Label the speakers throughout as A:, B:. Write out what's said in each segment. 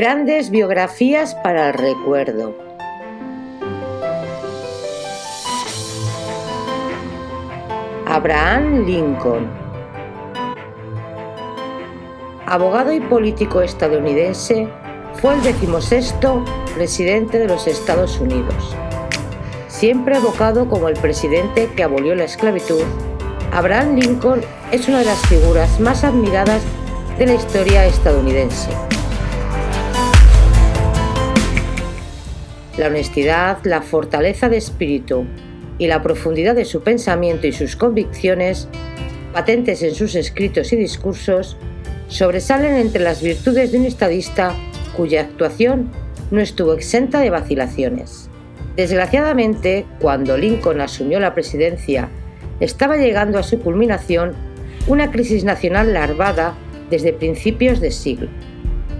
A: Grandes biografías para el recuerdo. Abraham Lincoln. Abogado y político estadounidense, fue el decimosexto presidente de los Estados Unidos. Siempre evocado como el presidente que abolió la esclavitud, Abraham Lincoln es una de las figuras más admiradas de la historia estadounidense. La honestidad, la fortaleza de espíritu y la profundidad de su pensamiento y sus convicciones, patentes en sus escritos y discursos, sobresalen entre las virtudes de un estadista cuya actuación no estuvo exenta de vacilaciones. Desgraciadamente, cuando Lincoln asumió la presidencia, estaba llegando a su culminación una crisis nacional larvada desde principios de siglo.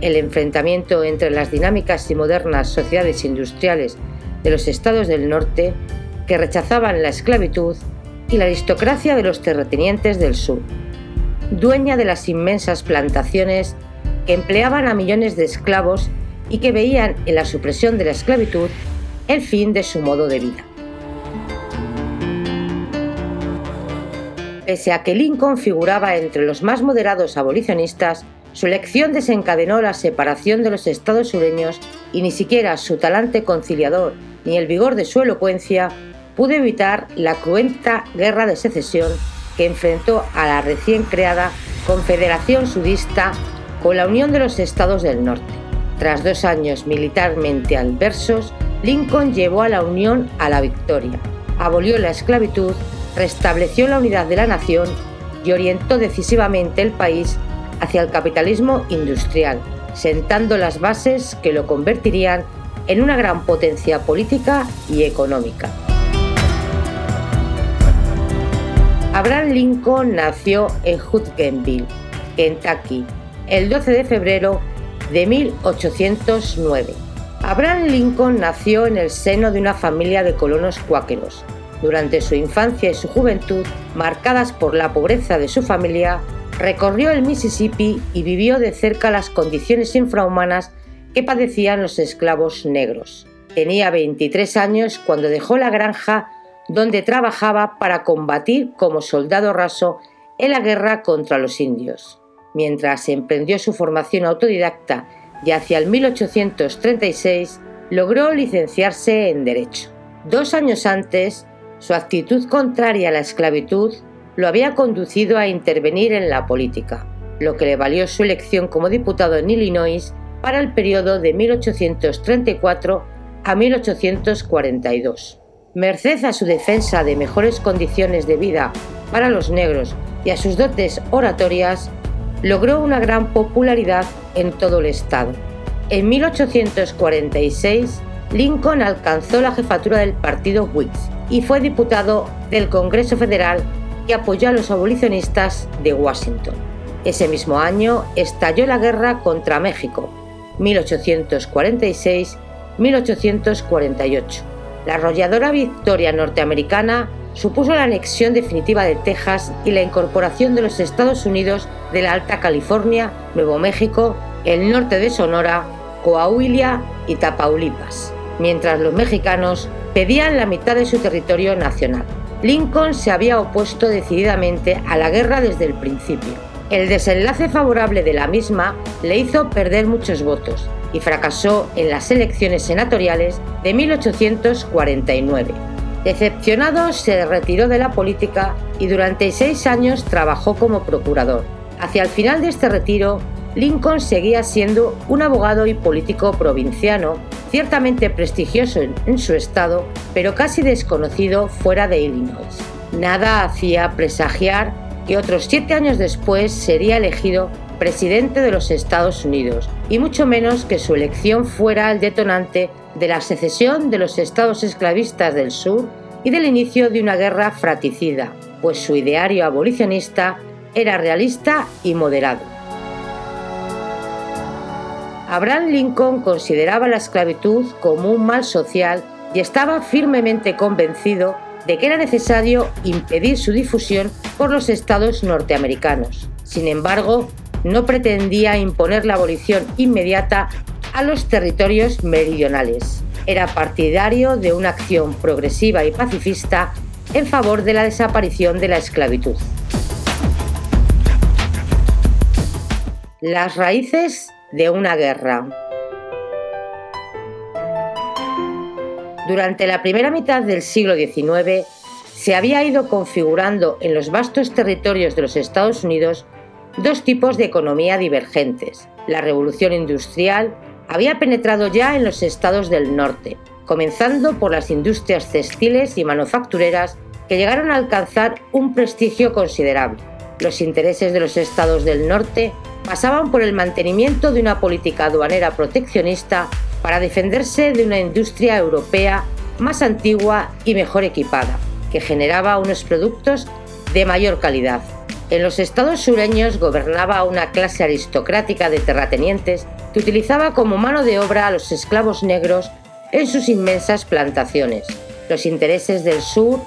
A: El enfrentamiento entre las dinámicas y modernas sociedades industriales de los estados del norte que rechazaban la esclavitud y la aristocracia de los terratenientes del sur, dueña de las inmensas plantaciones que empleaban a millones de esclavos y que veían en la supresión de la esclavitud el fin de su modo de vida. Pese a que Lincoln figuraba entre los más moderados abolicionistas, su elección desencadenó la separación de los estados sureños y ni siquiera su talante conciliador ni el vigor de su elocuencia pudo evitar la cruenta guerra de secesión que enfrentó a la recién creada Confederación Sudista con la Unión de los Estados del Norte. Tras dos años militarmente adversos, Lincoln llevó a la Unión a la victoria, abolió la esclavitud restableció la unidad de la nación y orientó decisivamente el país hacia el capitalismo industrial, sentando las bases que lo convertirían en una gran potencia política y económica. Abraham Lincoln nació en Hutgenville, Kentucky, el 12 de febrero de 1809. Abraham Lincoln nació en el seno de una familia de colonos cuáqueros, durante su infancia y su juventud, marcadas por la pobreza de su familia, recorrió el Mississippi y vivió de cerca las condiciones infrahumanas que padecían los esclavos negros. Tenía 23 años cuando dejó la granja donde trabajaba para combatir como soldado raso en la guerra contra los indios. Mientras emprendió su formación autodidacta y hacia el 1836 logró licenciarse en Derecho. Dos años antes su actitud contraria a la esclavitud lo había conducido a intervenir en la política, lo que le valió su elección como diputado en Illinois para el periodo de 1834 a 1842. Merced a su defensa de mejores condiciones de vida para los negros y a sus dotes oratorias, logró una gran popularidad en todo el estado. En 1846, Lincoln alcanzó la jefatura del partido Whigs y fue diputado del Congreso Federal que apoyó a los abolicionistas de Washington. Ese mismo año estalló la guerra contra México, 1846-1848. La arrolladora victoria norteamericana supuso la anexión definitiva de Texas y la incorporación de los Estados Unidos de la Alta California, Nuevo México, el norte de Sonora, Coahuila y Tapaulipas, mientras los mexicanos pedían la mitad de su territorio nacional. Lincoln se había opuesto decididamente a la guerra desde el principio. El desenlace favorable de la misma le hizo perder muchos votos y fracasó en las elecciones senatoriales de 1849. Decepcionado, se retiró de la política y durante seis años trabajó como procurador. Hacia el final de este retiro, Lincoln seguía siendo un abogado y político provinciano ciertamente prestigioso en, su estado, pero casi desconocido fuera de Illinois. Nada hacía presagiar que otros siete años después sería elegido presidente de los Estados Unidos, y mucho menos que su elección fuera el detonante de la secesión de los estados esclavistas del sur y del inicio de una guerra fratricida, pues su ideario abolicionista era realista y moderado. Abraham Lincoln consideraba la esclavitud como un mal social y estaba firmemente convencido de que era necesario impedir su difusión por los estados norteamericanos. Sin embargo, no pretendía imponer la abolición inmediata a los territorios meridionales. Era partidario de una acción progresiva y pacifista en favor de la desaparición de la esclavitud. Las raíces de una guerra. Durante la primera mitad del siglo XIX se había ido configurando en los vastos territorios de los Estados Unidos dos tipos de economía divergentes. La revolución industrial había penetrado ya en los estados del norte, comenzando por las industrias textiles y manufactureras que llegaron a alcanzar un prestigio considerable. Los intereses de los estados del norte pasaban por el mantenimiento de una política aduanera proteccionista para defenderse de una industria europea más antigua y mejor equipada, que generaba unos productos de mayor calidad. En los estados sureños gobernaba una clase aristocrática de terratenientes que utilizaba como mano de obra a los esclavos negros en sus inmensas plantaciones. Los intereses del sur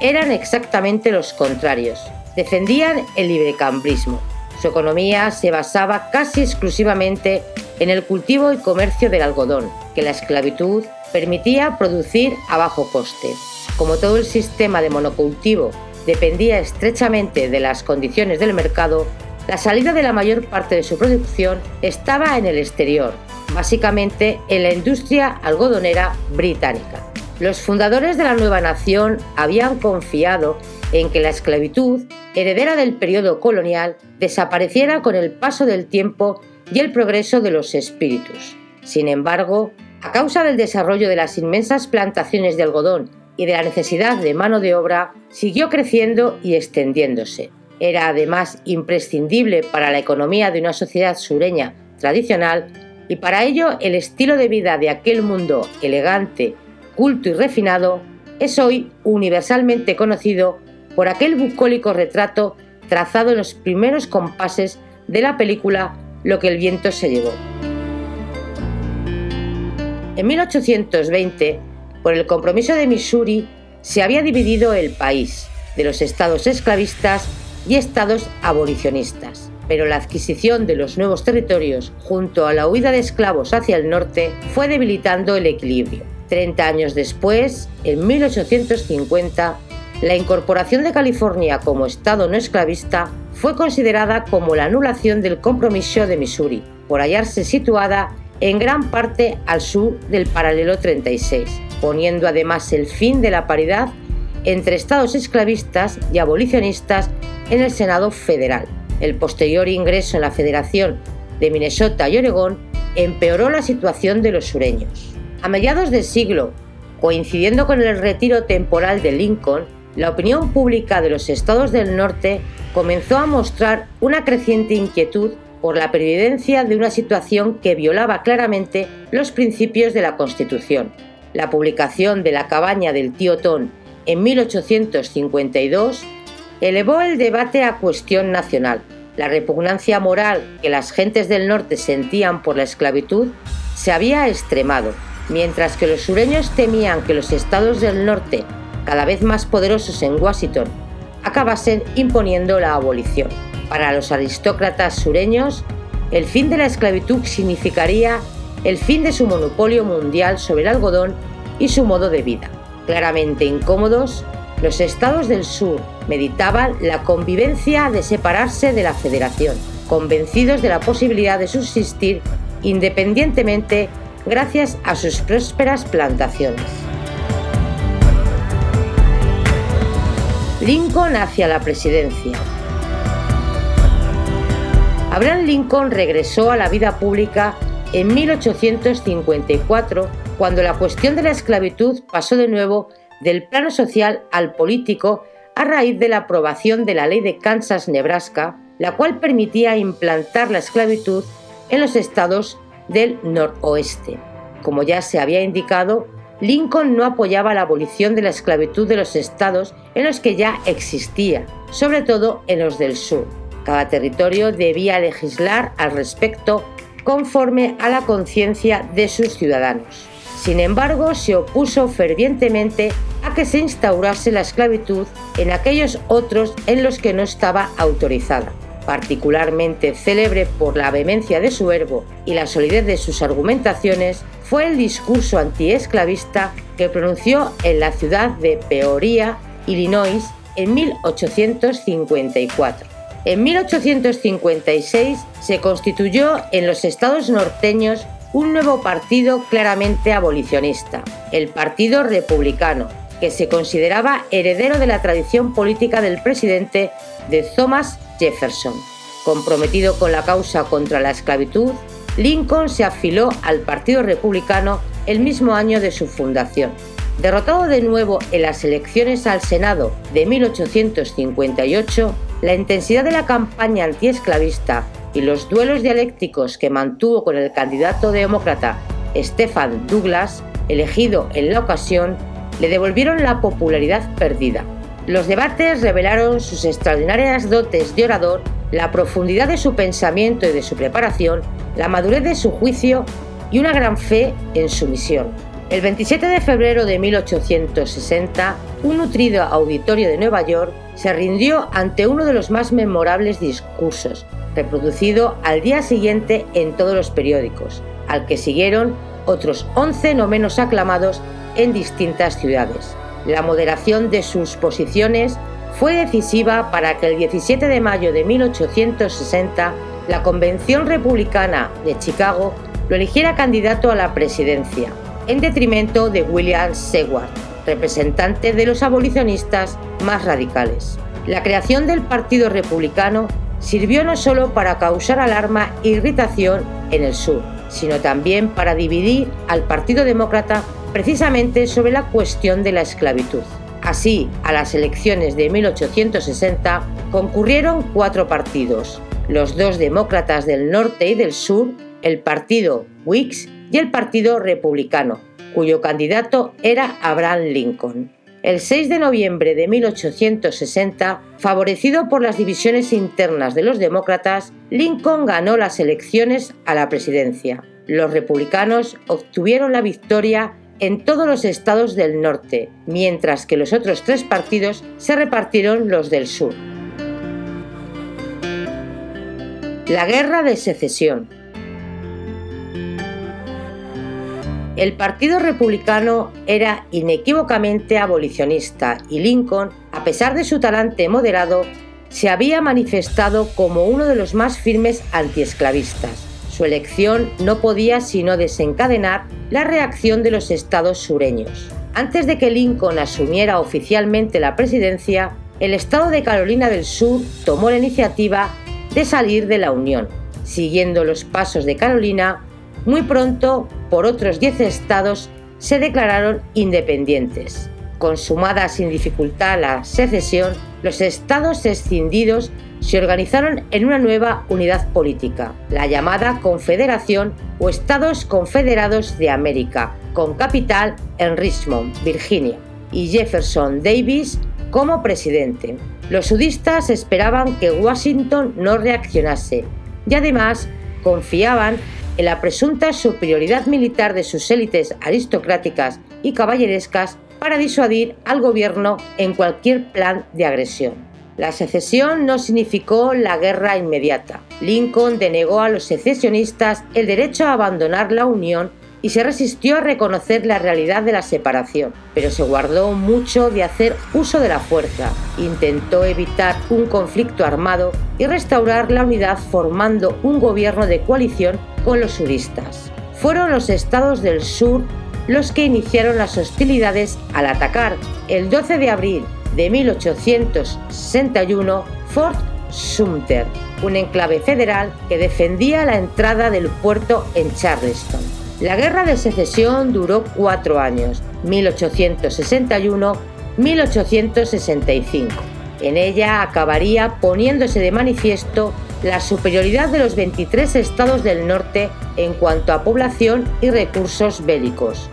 A: eran exactamente los contrarios. Defendían el librecambrismo. Su economía se basaba casi exclusivamente en el cultivo y comercio del algodón, que la esclavitud permitía producir a bajo coste. Como todo el sistema de monocultivo dependía estrechamente de las condiciones del mercado, la salida de la mayor parte de su producción estaba en el exterior, básicamente en la industria algodonera británica. Los fundadores de la nueva nación habían confiado en que la esclavitud, heredera del periodo colonial, desapareciera con el paso del tiempo y el progreso de los espíritus. Sin embargo, a causa del desarrollo de las inmensas plantaciones de algodón y de la necesidad de mano de obra, siguió creciendo y extendiéndose. Era además imprescindible para la economía de una sociedad sureña tradicional y para ello el estilo de vida de aquel mundo elegante, culto y refinado es hoy universalmente conocido por aquel bucólico retrato trazado en los primeros compases de la película Lo que el viento se llevó. En 1820, por el compromiso de Missouri, se había dividido el país de los estados esclavistas y estados abolicionistas. Pero la adquisición de los nuevos territorios junto a la huida de esclavos hacia el norte fue debilitando el equilibrio. Treinta años después, en 1850, la incorporación de California como estado no esclavista fue considerada como la anulación del compromiso de Missouri, por hallarse situada en gran parte al sur del paralelo 36 poniendo además el fin de la paridad entre estados esclavistas y abolicionistas en el Senado federal. El posterior ingreso en la Federación de Minnesota y Oregón empeoró la situación de los sureños. A mediados del siglo, coincidiendo con el retiro temporal de Lincoln, la opinión pública de los estados del norte comenzó a mostrar una creciente inquietud por la pervivencia de una situación que violaba claramente los principios de la Constitución la publicación de La cabaña del tío Ton en 1852 elevó el debate a cuestión nacional. La repugnancia moral que las gentes del norte sentían por la esclavitud se había extremado, mientras que los sureños temían que los estados del norte, cada vez más poderosos en Washington, acabasen imponiendo la abolición. Para los aristócratas sureños, el fin de la esclavitud significaría el fin de su monopolio mundial sobre el algodón y su modo de vida. Claramente incómodos, los estados del sur meditaban la convivencia de separarse de la federación, convencidos de la posibilidad de subsistir independientemente gracias a sus prósperas plantaciones. Lincoln hacia la presidencia. Abraham Lincoln regresó a la vida pública en 1854, cuando la cuestión de la esclavitud pasó de nuevo del plano social al político a raíz de la aprobación de la ley de Kansas-Nebraska, la cual permitía implantar la esclavitud en los estados del noroeste. Como ya se había indicado, Lincoln no apoyaba la abolición de la esclavitud de los estados en los que ya existía, sobre todo en los del sur. Cada territorio debía legislar al respecto conforme a la conciencia de sus ciudadanos. Sin embargo, se opuso fervientemente a que se instaurase la esclavitud en aquellos otros en los que no estaba autorizada. Particularmente célebre por la vehemencia de su verbo y la solidez de sus argumentaciones, fue el discurso antiesclavista que pronunció en la ciudad de Peoria, Illinois, en 1854. En 1856 se constituyó en los estados norteños un nuevo partido claramente abolicionista, el Partido Republicano, que se consideraba heredero de la tradición política del presidente de Thomas Jefferson. Comprometido con la causa contra la esclavitud, Lincoln se afiló al Partido Republicano el mismo año de su fundación. Derrotado de nuevo en las elecciones al Senado de 1858, la intensidad de la campaña antiesclavista y los duelos dialécticos que mantuvo con el candidato demócrata Stephen Douglas, elegido en la ocasión, le devolvieron la popularidad perdida. Los debates revelaron sus extraordinarias dotes de orador, la profundidad de su pensamiento y de su preparación, la madurez de su juicio y una gran fe en su misión. El 27 de febrero de 1860, un nutrido auditorio de Nueva York se rindió ante uno de los más memorables discursos, reproducido al día siguiente en todos los periódicos, al que siguieron otros 11 no menos aclamados en distintas ciudades. La moderación de sus posiciones fue decisiva para que el 17 de mayo de 1860 la Convención Republicana de Chicago lo eligiera candidato a la presidencia, en detrimento de William Seward, representante de los abolicionistas más radicales. La creación del Partido Republicano sirvió no solo para causar alarma e irritación en el sur, sino también para dividir al Partido Demócrata precisamente sobre la cuestión de la esclavitud. Así, a las elecciones de 1860 concurrieron cuatro partidos, los dos demócratas del norte y del sur, el partido Whigs y el partido republicano, cuyo candidato era Abraham Lincoln. El 6 de noviembre de 1860, favorecido por las divisiones internas de los demócratas, Lincoln ganó las elecciones a la presidencia. Los republicanos obtuvieron la victoria en todos los estados del norte, mientras que los otros tres partidos se repartieron los del sur. La Guerra de Secesión El Partido Republicano era inequívocamente abolicionista y Lincoln, a pesar de su talante moderado, se había manifestado como uno de los más firmes antiesclavistas. Su elección no podía sino desencadenar la reacción de los estados sureños. Antes de que Lincoln asumiera oficialmente la presidencia, el estado de Carolina del Sur tomó la iniciativa de salir de la Unión. Siguiendo los pasos de Carolina, muy pronto, por otros 10 estados, se declararon independientes. Consumada sin dificultad la secesión, los estados escindidos se organizaron en una nueva unidad política, la llamada Confederación o Estados Confederados de América, con capital en Richmond, Virginia, y Jefferson Davis como presidente. Los sudistas esperaban que Washington no reaccionase y además confiaban en la presunta superioridad militar de sus élites aristocráticas y caballerescas para disuadir al gobierno en cualquier plan de agresión. La secesión no significó la guerra inmediata. Lincoln denegó a los secesionistas el derecho a abandonar la Unión y se resistió a reconocer la realidad de la separación, pero se guardó mucho de hacer uso de la fuerza. Intentó evitar un conflicto armado y restaurar la unidad formando un gobierno de coalición con los sudistas. Fueron los estados del sur los que iniciaron las hostilidades al atacar el 12 de abril de 1861 Fort Sumter, un enclave federal que defendía la entrada del puerto en Charleston. La guerra de secesión duró cuatro años, 1861-1865. En ella acabaría poniéndose de manifiesto la superioridad de los 23 estados del norte en cuanto a población y recursos bélicos.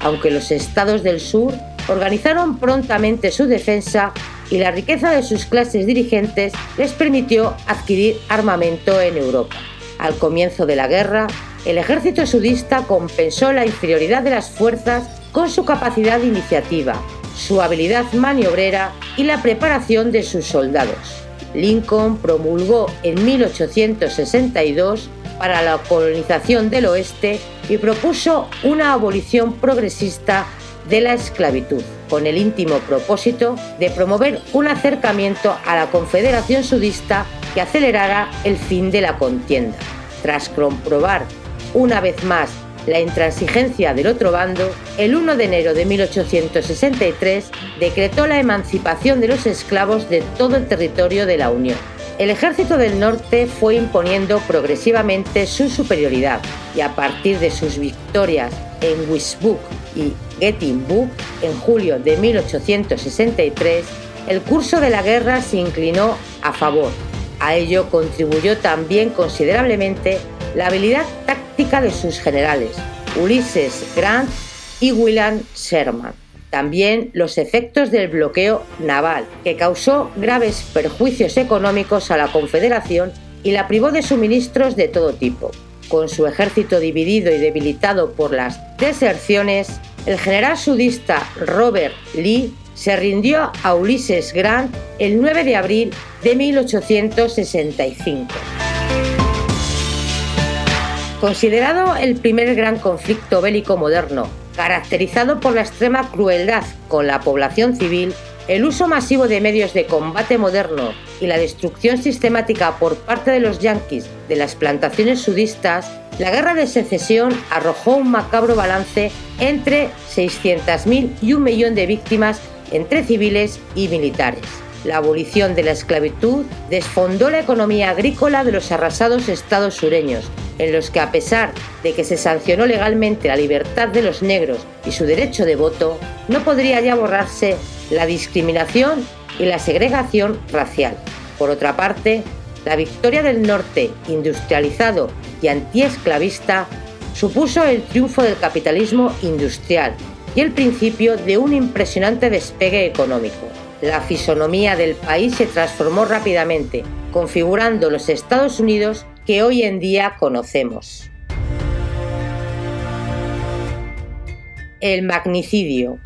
A: Aunque los estados del sur organizaron prontamente su defensa y la riqueza de sus clases dirigentes les permitió adquirir armamento en Europa. Al comienzo de la guerra, el ejército sudista compensó la inferioridad de las fuerzas con su capacidad de iniciativa su habilidad maniobrera y la preparación de sus soldados. Lincoln promulgó en 1862 para la colonización del oeste y propuso una abolición progresista de la esclavitud, con el íntimo propósito de promover un acercamiento a la Confederación Sudista que acelerara el fin de la contienda. Tras comprobar una vez más la intransigencia del otro bando, el 1 de enero de 1863 decretó la emancipación de los esclavos de todo el territorio de la Unión. El ejército del norte fue imponiendo progresivamente su superioridad y a partir de sus victorias en Wisbuk y Gettysburg en julio de 1863, el curso de la guerra se inclinó a favor. A ello contribuyó también considerablemente la habilidad táctica de sus generales, Ulysses Grant y William Sherman. También los efectos del bloqueo naval, que causó graves perjuicios económicos a la Confederación y la privó de suministros de todo tipo. Con su ejército dividido y debilitado por las deserciones, el general sudista Robert Lee se rindió a Ulysses Grant el 9 de abril de 1865. Considerado el primer gran conflicto bélico moderno, caracterizado por la extrema crueldad con la población civil, el uso masivo de medios de combate moderno y la destrucción sistemática por parte de los yanquis de las plantaciones sudistas, la guerra de secesión arrojó un macabro balance entre 600.000 y un millón de víctimas entre civiles y militares. La abolición de la esclavitud desfondó la economía agrícola de los arrasados estados sureños, en los que a pesar de que se sancionó legalmente la libertad de los negros y su derecho de voto, no podría ya borrarse la discriminación y la segregación racial. Por otra parte, la victoria del norte industrializado y antiesclavista supuso el triunfo del capitalismo industrial y el principio de un impresionante despegue económico la fisonomía del país se transformó rápidamente, configurando los Estados Unidos que hoy en día conocemos. El magnicidio.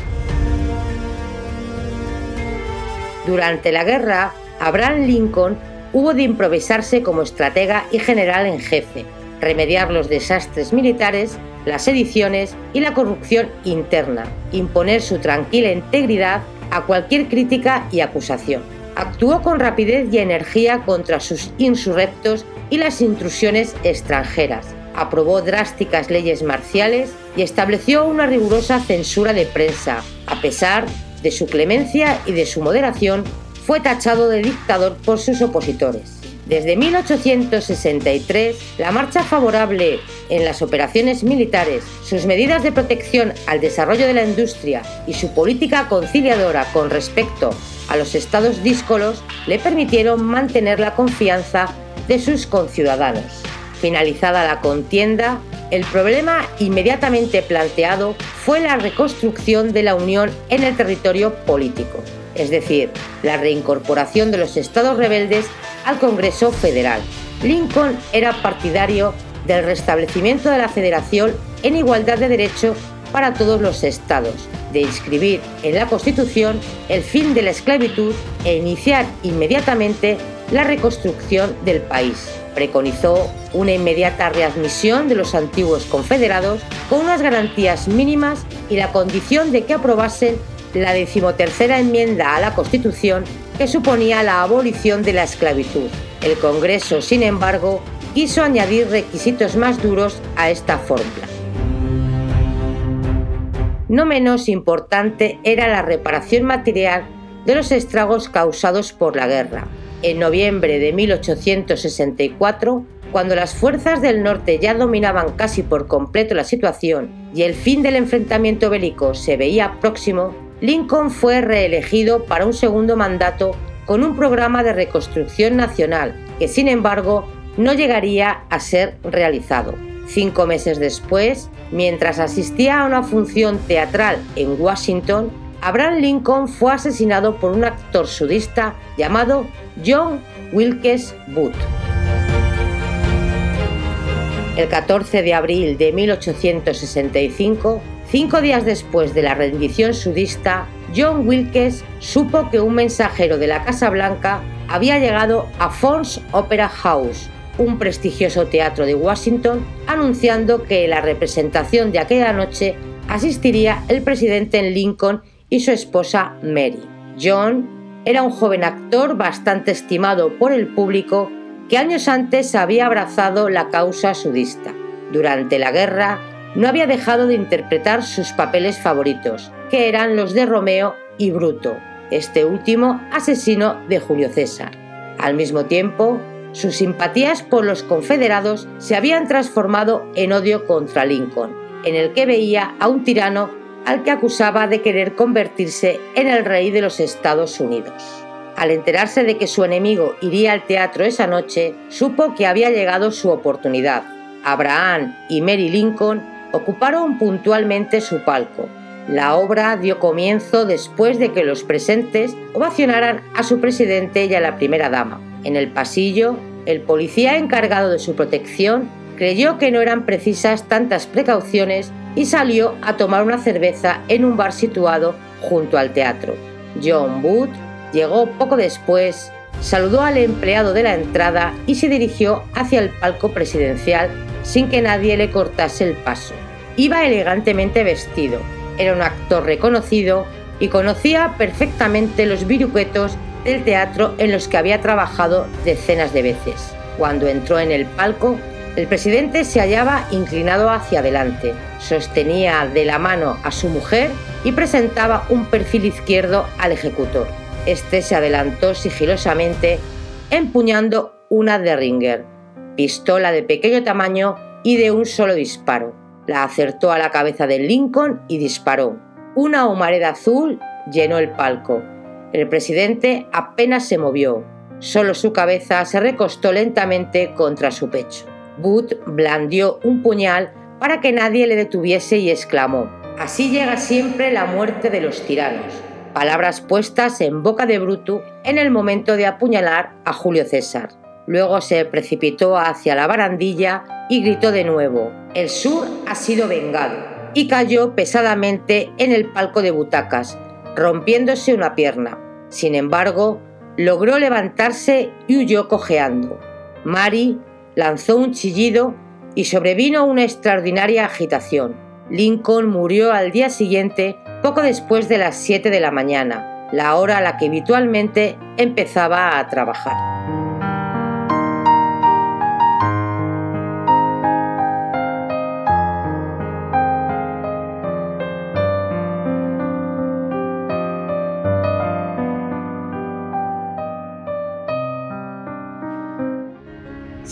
A: Durante la guerra, Abraham Lincoln hubo de improvisarse como estratega y general en jefe, remediar los desastres militares, las sediciones y la corrupción interna, imponer su tranquila integridad a cualquier crítica y acusación. Actuó con rapidez y energía contra sus insurrectos y las intrusiones extranjeras. Aprobó drásticas leyes marciales y estableció una rigurosa censura de prensa. A pesar de su clemencia y de su moderación, fue tachado de dictador por sus opositores. Desde 1863, la marcha favorable en las operaciones militares, sus medidas de protección al desarrollo de la industria y su política conciliadora con respecto a los estados díscolos le permitieron mantener la confianza de sus conciudadanos. Finalizada la contienda, el problema inmediatamente planteado fue la reconstrucción de la Unión en el territorio político, es decir, la reincorporación de los estados rebeldes al Congreso Federal. Lincoln era partidario del restablecimiento de la federación en igualdad de derecho para todos los estados, de inscribir en la Constitución el fin de la esclavitud e iniciar inmediatamente la reconstrucción del país. Preconizó una inmediata readmisión de los antiguos confederados con unas garantías mínimas y la condición de que aprobasen la decimotercera enmienda a la Constitución que suponía la abolición de la esclavitud. El Congreso, sin embargo, quiso añadir requisitos más duros a esta fórmula. No menos importante era la reparación material de los estragos causados por la guerra. En noviembre de 1864, cuando las fuerzas del norte ya dominaban casi por completo la situación y el fin del enfrentamiento bélico se veía próximo, Lincoln fue reelegido para un segundo mandato con un programa de reconstrucción nacional que, sin embargo, no llegaría a ser realizado. Cinco meses después, mientras asistía a una función teatral en Washington, Abraham Lincoln fue asesinado por un actor sudista llamado John Wilkes Booth. El 14 de abril de 1865, Cinco días después de la rendición sudista, John Wilkes supo que un mensajero de la Casa Blanca había llegado a Fons Opera House, un prestigioso teatro de Washington, anunciando que la representación de aquella noche asistiría el presidente Lincoln y su esposa Mary. John era un joven actor bastante estimado por el público que años antes había abrazado la causa sudista. Durante la guerra no había dejado de interpretar sus papeles favoritos, que eran los de Romeo y Bruto, este último asesino de Julio César. Al mismo tiempo, sus simpatías por los confederados se habían transformado en odio contra Lincoln, en el que veía a un tirano al que acusaba de querer convertirse en el rey de los Estados Unidos. Al enterarse de que su enemigo iría al teatro esa noche, supo que había llegado su oportunidad. Abraham y Mary Lincoln ocuparon puntualmente su palco. La obra dio comienzo después de que los presentes ovacionaran a su presidente y a la primera dama. En el pasillo, el policía encargado de su protección creyó que no eran precisas tantas precauciones y salió a tomar una cerveza en un bar situado junto al teatro. John Wood llegó poco después, saludó al empleado de la entrada y se dirigió hacia el palco presidencial sin que nadie le cortase el paso. Iba elegantemente vestido, era un actor reconocido y conocía perfectamente los viruquetos del teatro en los que había trabajado decenas de veces. Cuando entró en el palco, el presidente se hallaba inclinado hacia adelante, sostenía de la mano a su mujer y presentaba un perfil izquierdo al ejecutor. Este se adelantó sigilosamente, empuñando una Derringer, pistola de pequeño tamaño y de un solo disparo. La acertó a la cabeza de Lincoln y disparó. Una humareda azul llenó el palco. El presidente apenas se movió, solo su cabeza se recostó lentamente contra su pecho. Booth blandió un puñal para que nadie le detuviese y exclamó, Así llega siempre la muerte de los tiranos. Palabras puestas en boca de Bruto en el momento de apuñalar a Julio César. Luego se precipitó hacia la barandilla y gritó de nuevo, El sur ha sido vengado, y cayó pesadamente en el palco de butacas, rompiéndose una pierna. Sin embargo, logró levantarse y huyó cojeando. Mary lanzó un chillido y sobrevino una extraordinaria agitación. Lincoln murió al día siguiente, poco después de las 7 de la mañana, la hora a la que habitualmente empezaba a trabajar.